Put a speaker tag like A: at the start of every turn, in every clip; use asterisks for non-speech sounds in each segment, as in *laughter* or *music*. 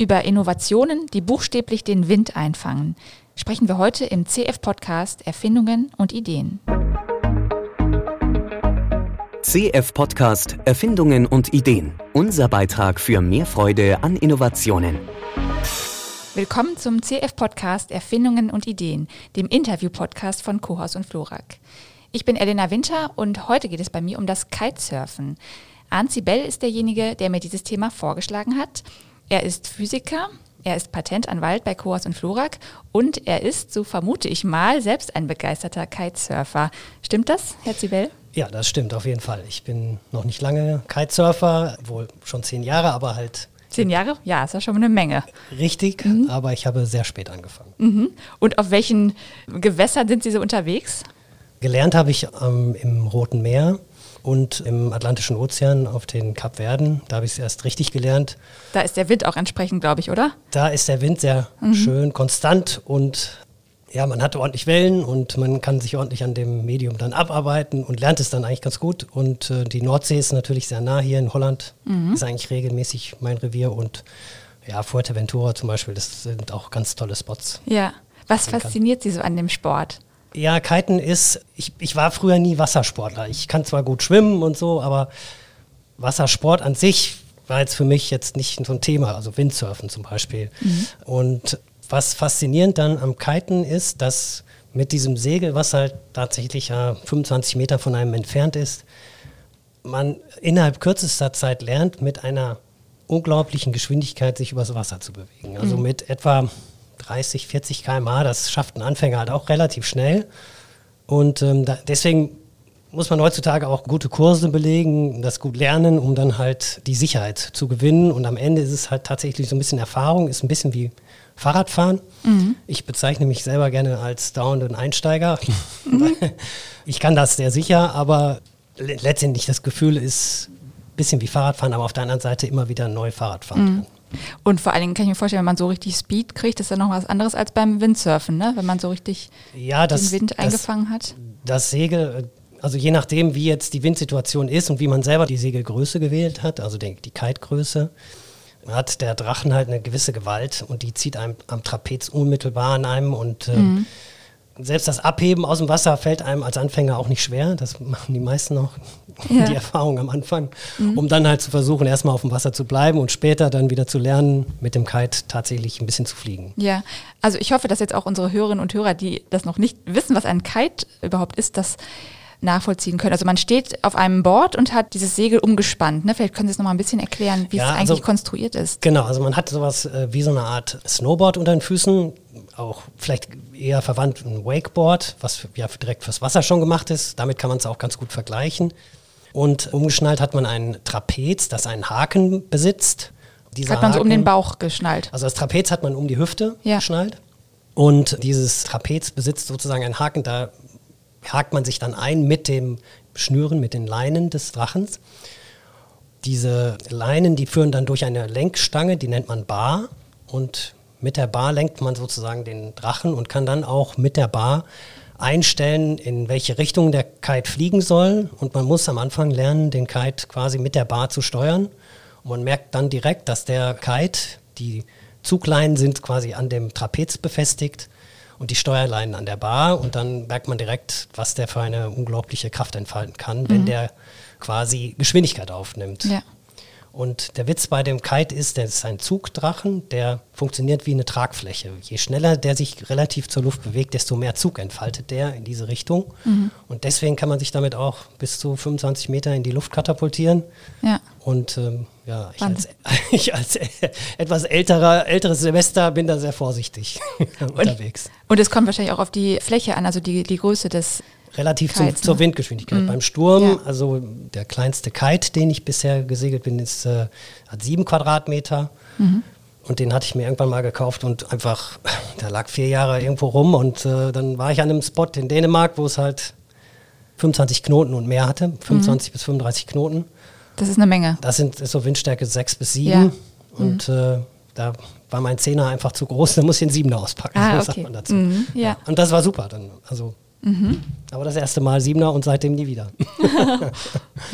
A: Über Innovationen, die buchstäblich den Wind einfangen, sprechen wir heute im CF-Podcast Erfindungen und Ideen.
B: CF-Podcast Erfindungen und Ideen. Unser Beitrag für mehr Freude an Innovationen.
A: Willkommen zum CF-Podcast Erfindungen und Ideen, dem Interview-Podcast von Kohaus und Florak. Ich bin Elena Winter und heute geht es bei mir um das Kitesurfen. Arndt Sibel ist derjenige, der mir dieses Thema vorgeschlagen hat. Er ist Physiker, er ist Patentanwalt bei Coas und Florak und er ist, so vermute ich mal, selbst ein begeisterter Kitesurfer. Stimmt das, Herr Zibel?
C: Ja, das stimmt auf jeden Fall. Ich bin noch nicht lange Kitesurfer, wohl schon zehn Jahre, aber halt.
A: Zehn Jahre? Ja, ist ja schon eine Menge.
C: Richtig, mhm. aber ich habe sehr spät angefangen.
A: Mhm. Und auf welchen Gewässern sind Sie so unterwegs?
C: Gelernt habe ich ähm, im Roten Meer und im Atlantischen Ozean auf den Kapverden. Da habe ich es erst richtig gelernt.
A: Da ist der Wind auch entsprechend, glaube ich, oder?
C: Da ist der Wind sehr mhm. schön konstant und ja, man hat ordentlich Wellen und man kann sich ordentlich an dem Medium dann abarbeiten und lernt es dann eigentlich ganz gut. Und äh, die Nordsee ist natürlich sehr nah hier in Holland, mhm. ist eigentlich regelmäßig mein Revier und ja, Fuerteventura zum Beispiel, das sind auch ganz tolle Spots.
A: Ja, was fasziniert Sie so an dem Sport?
C: Ja, Kiten ist, ich, ich war früher nie Wassersportler. Ich kann zwar gut schwimmen und so, aber Wassersport an sich war jetzt für mich jetzt nicht so ein Thema, also Windsurfen zum Beispiel. Mhm. Und was faszinierend dann am Kiten ist, dass mit diesem Segel, was halt tatsächlich ja 25 Meter von einem entfernt ist, man innerhalb kürzester Zeit lernt, mit einer unglaublichen Geschwindigkeit sich übers Wasser zu bewegen. Also mhm. mit etwa 30, 40 km/h, das schafft ein Anfänger halt auch relativ schnell. Und ähm, da, deswegen muss man heutzutage auch gute Kurse belegen, das gut lernen, um dann halt die Sicherheit zu gewinnen. Und am Ende ist es halt tatsächlich so ein bisschen Erfahrung, ist ein bisschen wie Fahrradfahren. Mhm. Ich bezeichne mich selber gerne als dauernden Einsteiger. *laughs* Mhm. ich kann das sehr sicher, aber letztendlich das Gefühl ist ein bisschen wie Fahrradfahren, aber auf der anderen Seite immer wieder neu Fahrrad fahren mhm. kann.
A: Und vor allen Dingen kann ich mir vorstellen, wenn man so richtig Speed kriegt, ist ja noch was anderes als beim Windsurfen, ne? wenn man so richtig
C: ja, das,
A: den Wind eingefangen hat.
C: Das Segel, also je nachdem, wie jetzt die Windsituation ist und wie man selber die Segelgröße gewählt hat, also die, die Kitegröße, hat der Drachen halt eine gewisse Gewalt und die zieht einem am Trapez unmittelbar an einem und äh, mhm selbst das Abheben aus dem Wasser fällt einem als Anfänger auch nicht schwer. Das machen die meisten auch *laughs* ja. die Erfahrung am Anfang, mhm. um dann halt zu versuchen, erstmal auf dem Wasser zu bleiben und später dann wieder zu lernen, mit dem Kite tatsächlich ein bisschen zu fliegen.
A: Ja, also ich hoffe, dass jetzt auch unsere Hörerinnen und Hörer, die das noch nicht wissen, was ein Kite überhaupt ist, das nachvollziehen können. Also man steht auf einem Board und hat dieses Segel umgespannt. Ne? Vielleicht können Sie es noch mal ein bisschen erklären, wie ja, es eigentlich also, konstruiert ist.
C: Genau, also man hat sowas äh, wie so eine Art Snowboard unter den Füßen auch vielleicht eher verwandt ein Wakeboard, was ja direkt fürs Wasser schon gemacht ist. Damit kann man es auch ganz gut vergleichen. Und umgeschnallt hat man ein Trapez, das einen Haken besitzt.
A: Dieser hat man so um den Bauch geschnallt?
C: Also das Trapez hat man um die Hüfte ja. geschnallt. Und dieses Trapez besitzt sozusagen einen Haken, da hakt man sich dann ein mit dem Schnüren, mit den Leinen des Drachens. Diese Leinen, die führen dann durch eine Lenkstange, die nennt man Bar. Und mit der Bar lenkt man sozusagen den Drachen und kann dann auch mit der Bar einstellen, in welche Richtung der Kite fliegen soll. Und man muss am Anfang lernen, den Kite quasi mit der Bar zu steuern. Und man merkt dann direkt, dass der Kite, die Zugleinen sind quasi an dem Trapez befestigt und die Steuerleinen an der Bar. Und dann merkt man direkt, was der für eine unglaubliche Kraft entfalten kann, wenn mhm. der quasi Geschwindigkeit aufnimmt. Ja. Und der Witz bei dem Kite ist, der ist ein Zugdrachen, der funktioniert wie eine Tragfläche. Je schneller der sich relativ zur Luft bewegt, desto mehr Zug entfaltet der in diese Richtung. Mhm. Und deswegen kann man sich damit auch bis zu 25 Meter in die Luft katapultieren. Ja. Und ähm, ja, ich als, *laughs* ich als, *laughs* etwas älterer, älteres Semester bin da sehr vorsichtig *laughs* unterwegs.
A: Und, und es kommt wahrscheinlich auch auf die Fläche an, also die, die Größe des
C: relativ Kite, zum, zur ne? Windgeschwindigkeit. Mhm. Beim Sturm, ja. also der kleinste Kite, den ich bisher gesegelt bin, ist, äh, hat sieben Quadratmeter. Mhm. Und den hatte ich mir irgendwann mal gekauft und einfach, der lag vier Jahre irgendwo rum. Und äh, dann war ich an einem Spot in Dänemark, wo es halt 25 Knoten und mehr hatte, 25 mhm. bis 35 Knoten.
A: Das ist eine Menge.
C: Das sind ist so Windstärke 6 bis 7. Ja. Und mhm. äh, da war mein Zehner einfach zu groß, da muss ich den Siebener auspacken.
A: Ah, *laughs* okay.
C: mhm, ja. ja. Und das war super dann. Also Mhm. Aber das erste Mal Siebener und seitdem nie wieder. *laughs*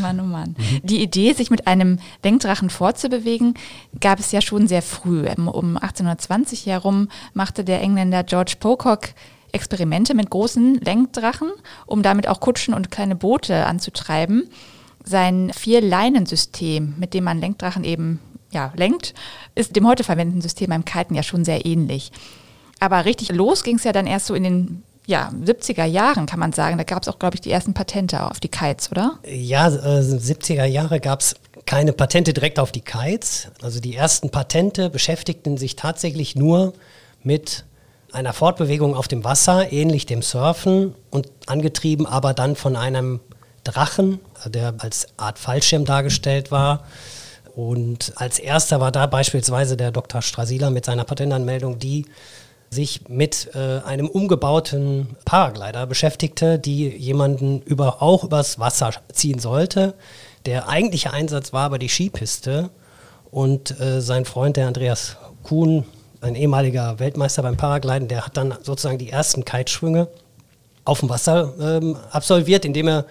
A: Mann, oh Mann. Die Idee, sich mit einem Lenkdrachen fortzubewegen, gab es ja schon sehr früh. Um 1820 herum machte der Engländer George Pocock Experimente mit großen Lenkdrachen, um damit auch Kutschen und kleine Boote anzutreiben. Sein Vier-Leinen-System, mit dem man Lenkdrachen eben ja, lenkt, ist dem heute verwendeten System beim Kiten ja schon sehr ähnlich. Aber richtig los ging es ja dann erst so in den ja, 70er Jahren, kann man sagen. Da gab es auch, glaube ich, die ersten Patente auf die Kites, oder?
C: Ja, äh, 70er Jahre gab es keine Patente direkt auf die Kites. Also die ersten Patente beschäftigten sich tatsächlich nur mit einer Fortbewegung auf dem Wasser, ähnlich dem Surfen und angetrieben aber dann von einem Drachen, der als Art Fallschirm dargestellt war. Und als erster war da beispielsweise der Dr. Strasila mit seiner Patentanmeldung, die sich mit äh, einem umgebauten Paraglider beschäftigte, die jemanden über, auch übers Wasser ziehen sollte. Der eigentliche Einsatz war aber die Skipiste und äh, sein Freund, der Andreas Kuhn, ein ehemaliger Weltmeister beim Paragliden, der hat dann sozusagen die ersten Kiteschwünge auf dem Wasser ähm, absolviert, indem er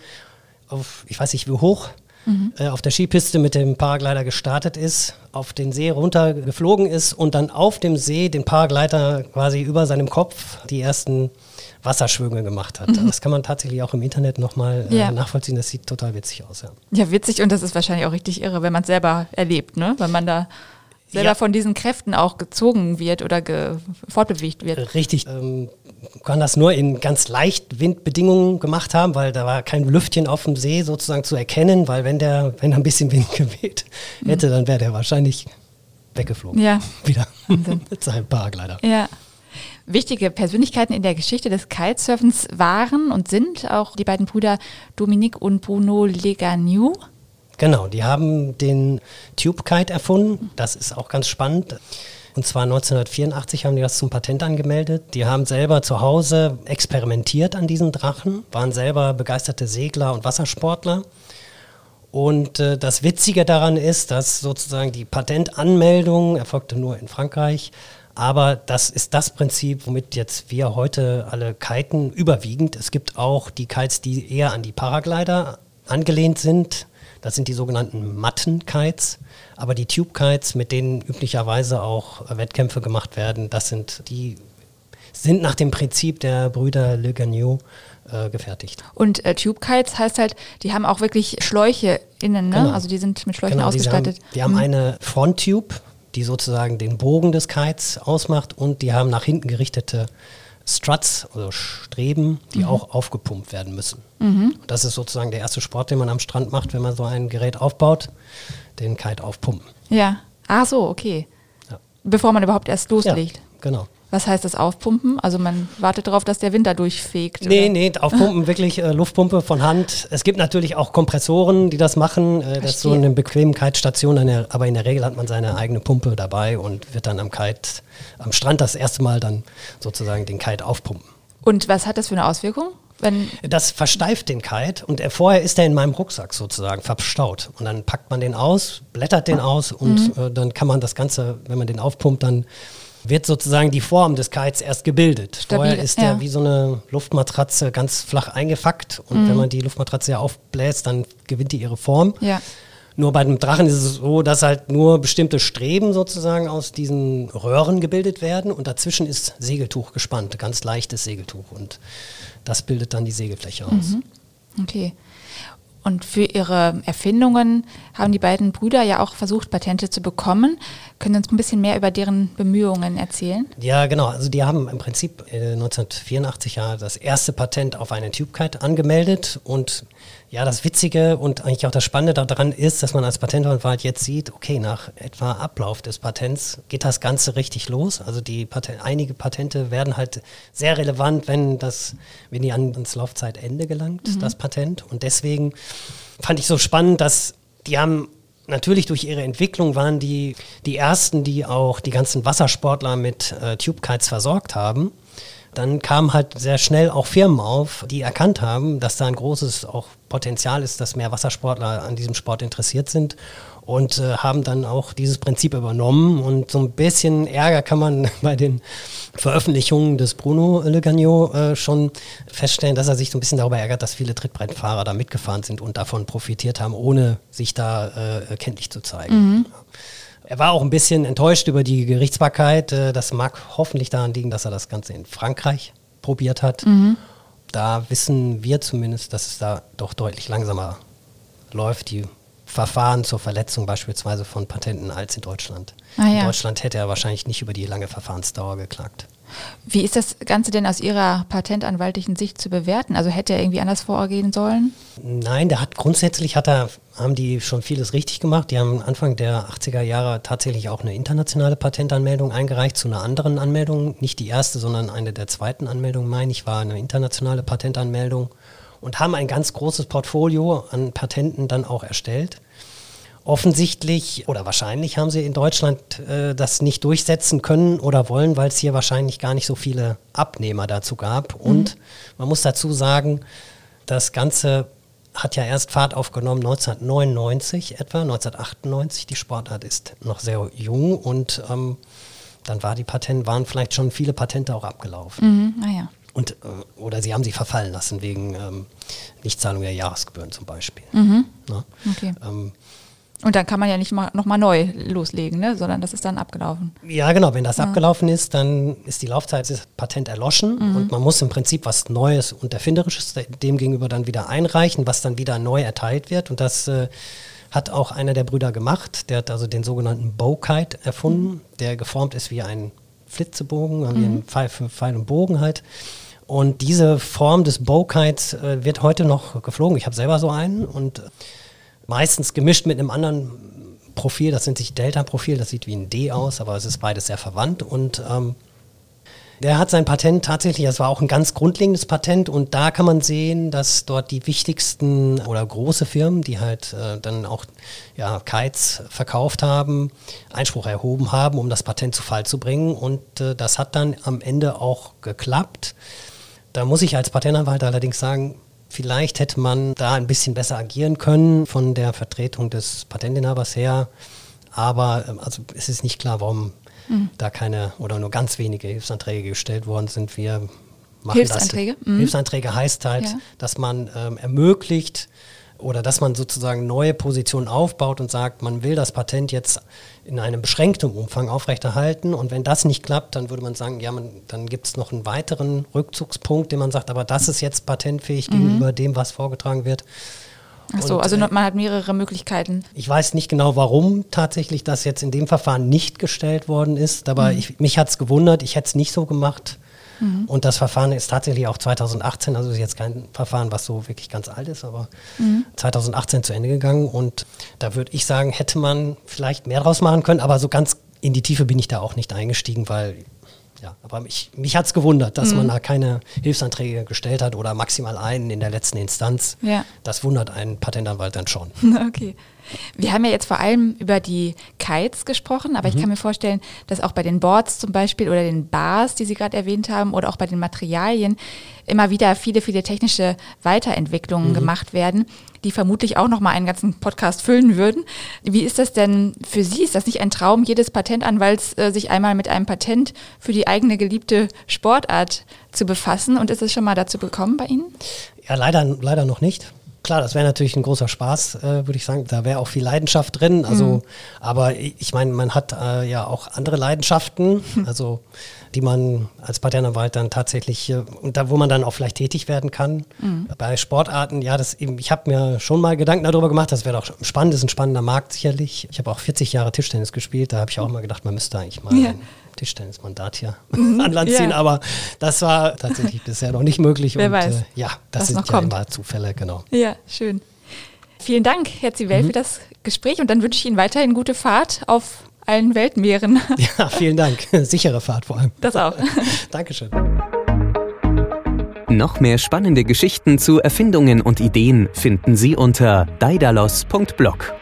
C: auf, ich weiß nicht wie hoch, mhm. äh, auf der Skipiste mit dem Paraglider gestartet ist, auf den See runtergeflogen ist und dann auf dem See den Paraglider quasi über seinem Kopf die ersten Wasserschwünge gemacht hat. Mhm. Das kann man tatsächlich auch im Internet nochmal äh, ja. nachvollziehen. Das sieht total witzig aus. Ja.
A: ja, witzig und das ist wahrscheinlich auch richtig irre, wenn man es selber erlebt, ne? wenn man da selber ja. von diesen Kräften auch gezogen wird oder fortbewegt wird.
C: Richtig. Ähm, kann das nur in ganz leicht Windbedingungen gemacht haben, weil da war kein Lüftchen auf dem See sozusagen zu erkennen, weil wenn der, wenn ein bisschen Wind *laughs* geweht hätte, mhm. dann wäre der wahrscheinlich weggeflogen.
A: Ja. *laughs*
C: Wieder *laughs* mit seinem Paraglider.
A: Ja. Wichtige Persönlichkeiten in der Geschichte des Kitesurfens waren und sind auch die beiden Brüder Dominique und Bruno Legagnou.
C: Genau, die haben den Tube Kite erfunden. Das ist auch ganz spannend. Und zwar 1984 haben die das zum Patent angemeldet. Die haben selber zu Hause experimentiert an diesen Drachen, waren selber begeisterte Segler und Wassersportler. Und äh, das Witzige daran ist, dass sozusagen die Patentanmeldung erfolgte nur in Frankreich. Aber das ist das Prinzip, womit jetzt wir heute alle kiten, überwiegend. Es gibt auch die Kites, die eher an die Paraglider angelehnt sind. Das sind die sogenannten Matten-Kites. Aber die Tube-Kites, mit denen üblicherweise auch Wettkämpfe gemacht werden, das sind die sind nach dem Prinzip der Brüder Le Gagnon äh, gefertigt.
A: Und äh, Tube Kites heißt halt, die haben auch wirklich Schläuche innen, ne?
C: Genau.
A: Also die sind mit Schläuchen genau, ausgestattet.
C: Die haben, die haben mhm. eine Fronttube, die sozusagen den Bogen des Kites ausmacht und die haben nach hinten gerichtete Struts, also Streben, die mhm. auch aufgepumpt werden müssen. Mhm. Das ist sozusagen der erste Sport, den man am Strand macht, wenn man so ein Gerät aufbaut, den Kite aufpumpen.
A: Ja, ach so, okay. Ja. Bevor man überhaupt erst loslegt. Ja,
C: genau.
A: Was heißt das Aufpumpen? Also man wartet darauf, dass der Winter durchfegt?
C: Nee, oder? nee, Aufpumpen wirklich äh, Luftpumpe von Hand. Es gibt natürlich auch Kompressoren, die das machen. Äh, das ist so eine bequeme Kite-Station, aber in der Regel hat man seine eigene Pumpe dabei und wird dann am Kite, am Strand das erste Mal dann sozusagen den Kite aufpumpen.
A: Und was hat das für eine Auswirkung?
C: Wenn das versteift den Kite und er, vorher ist er in meinem Rucksack sozusagen verstaut. Und dann packt man den aus, blättert den aus und mhm. äh, dann kann man das Ganze, wenn man den aufpumpt, dann wird sozusagen die Form des Kites erst gebildet. Stabil, Vorher ist ja. der wie so eine Luftmatratze ganz flach eingefackt und mhm. wenn man die Luftmatratze ja aufbläst, dann gewinnt die ihre Form.
A: Ja.
C: Nur bei dem Drachen ist es so, dass halt nur bestimmte Streben sozusagen aus diesen Röhren gebildet werden und dazwischen ist Segeltuch gespannt, ganz leichtes Segeltuch und das bildet dann die Segelfläche aus. Mhm.
A: Okay. Und für ihre Erfindungen haben die beiden Brüder ja auch versucht, Patente zu bekommen. Können Sie uns ein bisschen mehr über deren Bemühungen erzählen?
C: Ja, genau. Also die haben im Prinzip 1984 ja das erste Patent auf eine TubeKite angemeldet und ja, das Witzige und eigentlich auch das Spannende daran ist, dass man als Patentanwalt jetzt sieht, okay, nach etwa Ablauf des Patents geht das Ganze richtig los. Also die Patent, einige Patente werden halt sehr relevant, wenn das, wenn die ans Laufzeitende gelangt, mhm. das Patent. Und deswegen fand ich so spannend, dass die haben natürlich durch ihre Entwicklung waren die die ersten, die auch die ganzen Wassersportler mit äh, Tube Kites versorgt haben dann kamen halt sehr schnell auch Firmen auf, die erkannt haben, dass da ein großes auch Potenzial ist, dass mehr Wassersportler an diesem Sport interessiert sind und äh, haben dann auch dieses Prinzip übernommen und so ein bisschen Ärger kann man *laughs* bei den Veröffentlichungen des Bruno Le Gagnon äh, schon feststellen, dass er sich so ein bisschen darüber ärgert, dass viele Trittbrettfahrer da mitgefahren sind und davon profitiert haben, ohne sich da äh, kenntlich zu zeigen. Mhm. Er war auch ein bisschen enttäuscht über die Gerichtsbarkeit. Äh, das mag hoffentlich daran liegen, dass er das Ganze in Frankreich probiert hat. Mhm. Da wissen wir zumindest, dass es da doch deutlich langsamer läuft. Die Verfahren zur Verletzung beispielsweise von Patenten als in Deutschland. Ah, ja. In Deutschland hätte er wahrscheinlich nicht über die lange Verfahrensdauer geklagt.
A: Wie ist das Ganze denn aus Ihrer patentanwaltlichen Sicht zu bewerten? Also hätte er irgendwie anders vorgehen sollen?
C: Nein, der hat grundsätzlich hat er, haben die schon vieles richtig gemacht. Die haben Anfang der 80er Jahre tatsächlich auch eine internationale Patentanmeldung eingereicht zu einer anderen Anmeldung. Nicht die erste, sondern eine der zweiten Anmeldungen, meine ich, war eine internationale Patentanmeldung und haben ein ganz großes Portfolio an Patenten dann auch erstellt. Offensichtlich oder wahrscheinlich haben sie in Deutschland äh, das nicht durchsetzen können oder wollen, weil es hier wahrscheinlich gar nicht so viele Abnehmer dazu gab. Mhm. Und man muss dazu sagen, das Ganze hat ja erst Fahrt aufgenommen 1999 etwa, 1998. Die Sportart ist noch sehr jung und ähm, dann war die Patent, waren vielleicht schon viele Patente auch abgelaufen. Mhm, ah und, äh, oder sie haben sie verfallen lassen wegen ähm, Nichtzahlung der Jahresgebühren zum Beispiel. Mhm.
A: Okay. Ähm, und dann kann man ja nicht mal, nochmal neu loslegen, ne? sondern das ist dann abgelaufen.
C: Ja, genau. Wenn das ja. abgelaufen ist, dann ist die Laufzeit des Patent erloschen mhm. und man muss im Prinzip was Neues und Erfinderisches dem gegenüber dann wieder einreichen, was dann wieder neu erteilt wird. Und das äh, hat auch einer der Brüder gemacht. Der hat also den sogenannten Bowkite erfunden, mhm. der geformt ist wie ein Flitzebogen, haben mhm. wir einen Pfeil Pfeil und Bogen halt. Und diese Form des Bowkites äh, wird heute noch geflogen. Ich habe selber so einen und meistens gemischt mit einem anderen Profil. Das nennt sich Delta-Profil. Das sieht wie ein D aus, aber es ist beides sehr verwandt. Und ähm, der hat sein Patent tatsächlich, das war auch ein ganz grundlegendes Patent und da kann man sehen, dass dort die wichtigsten oder große Firmen, die halt äh, dann auch ja, Kites verkauft haben, Einspruch erhoben haben, um das Patent zu Fall zu bringen und äh, das hat dann am Ende auch geklappt. Da muss ich als Patentanwalt allerdings sagen, vielleicht hätte man da ein bisschen besser agieren können von der Vertretung des Patentinhabers her. Aber ähm, also es ist nicht klar, warum mhm. da keine oder nur ganz wenige Hilfsanträge gestellt worden sind. Wir machen
A: Hilfsanträge?
C: das. Mhm. Hilfsanträge heißt halt, ja. dass man ähm, ermöglicht oder dass man sozusagen neue Positionen aufbaut und sagt, man will das Patent jetzt in einem beschränkten Umfang aufrechterhalten. Und wenn das nicht klappt, dann würde man sagen, ja, man, dann gibt es noch einen weiteren Rückzugspunkt, den man sagt, aber das ist jetzt patentfähig mhm. gegenüber dem, was vorgetragen wird.
A: Ach so, und, also äh, man hat mehrere Möglichkeiten.
C: Ich weiß nicht genau, warum tatsächlich das jetzt in dem Verfahren nicht gestellt worden ist, aber mhm. ich, mich hat es gewundert, ich hätte es nicht so gemacht. Mhm. Und das Verfahren ist tatsächlich auch 2018, also ist jetzt kein Verfahren, was so wirklich ganz alt ist, aber mhm. 2018 zu Ende gegangen. Und da würde ich sagen, hätte man vielleicht mehr draus machen können, aber so ganz in die Tiefe bin ich da auch nicht eingestiegen, weil ja, aber mich, mich hat es gewundert, dass mhm. man da keine Hilfsanträge gestellt hat oder maximal einen in der letzten Instanz. Ja. Das wundert einen Patentanwalt dann schon. *laughs*
A: Okay. Wir haben ja jetzt vor allem über die Kites gesprochen, aber mhm. ich kann mir vorstellen, dass auch bei den Boards zum Beispiel oder den Bars, die Sie gerade erwähnt haben, oder auch bei den Materialien immer wieder viele, viele technische Weiterentwicklungen mhm. gemacht werden, die vermutlich auch nochmal einen ganzen Podcast füllen würden. Wie ist das denn für Sie? Ist das nicht ein Traum jedes Patentanwalts, äh, sich einmal mit einem Patent für die eigene geliebte Sportart zu befassen? Und ist es schon mal dazu gekommen bei Ihnen?
C: Ja, leider, leider noch nicht. Klar, das wäre natürlich ein großer Spaß, äh, würde ich sagen. Da wäre auch viel Leidenschaft drin. Also, mhm. aber ich meine, man hat äh, ja auch andere Leidenschaften, also die man als Patentanwalt dann tatsächlich äh, und da, wo man dann auch vielleicht tätig werden kann. Mhm. Bei Sportarten, ja, das eben, ich habe mir schon mal Gedanken darüber gemacht. Das wäre doch spannend, ist ein spannender Markt sicherlich. Ich habe auch 40 Jahre Tischtennis gespielt. Da habe ich auch mal gedacht, man müsste eigentlich mal ja. Tischtennismandat hier *laughs* mhm. an Land ziehen, ja. aber das war tatsächlich bisher noch nicht möglich.
A: Wer und, weiß. Äh,
C: ja, das sind ja kommt. immer Zufälle, genau.
A: Ja, schön. Vielen Dank, Herr Zivell, mhm. für das Gespräch und dann wünsche ich Ihnen weiterhin gute Fahrt auf allen Weltmeeren. *laughs*
C: Ja, vielen Dank. *laughs* Sichere Fahrt vor allem.
A: Das auch.
C: Dankeschön.
B: Noch mehr spannende Geschichten zu Erfindungen und Ideen finden Sie unter daidalos.blog.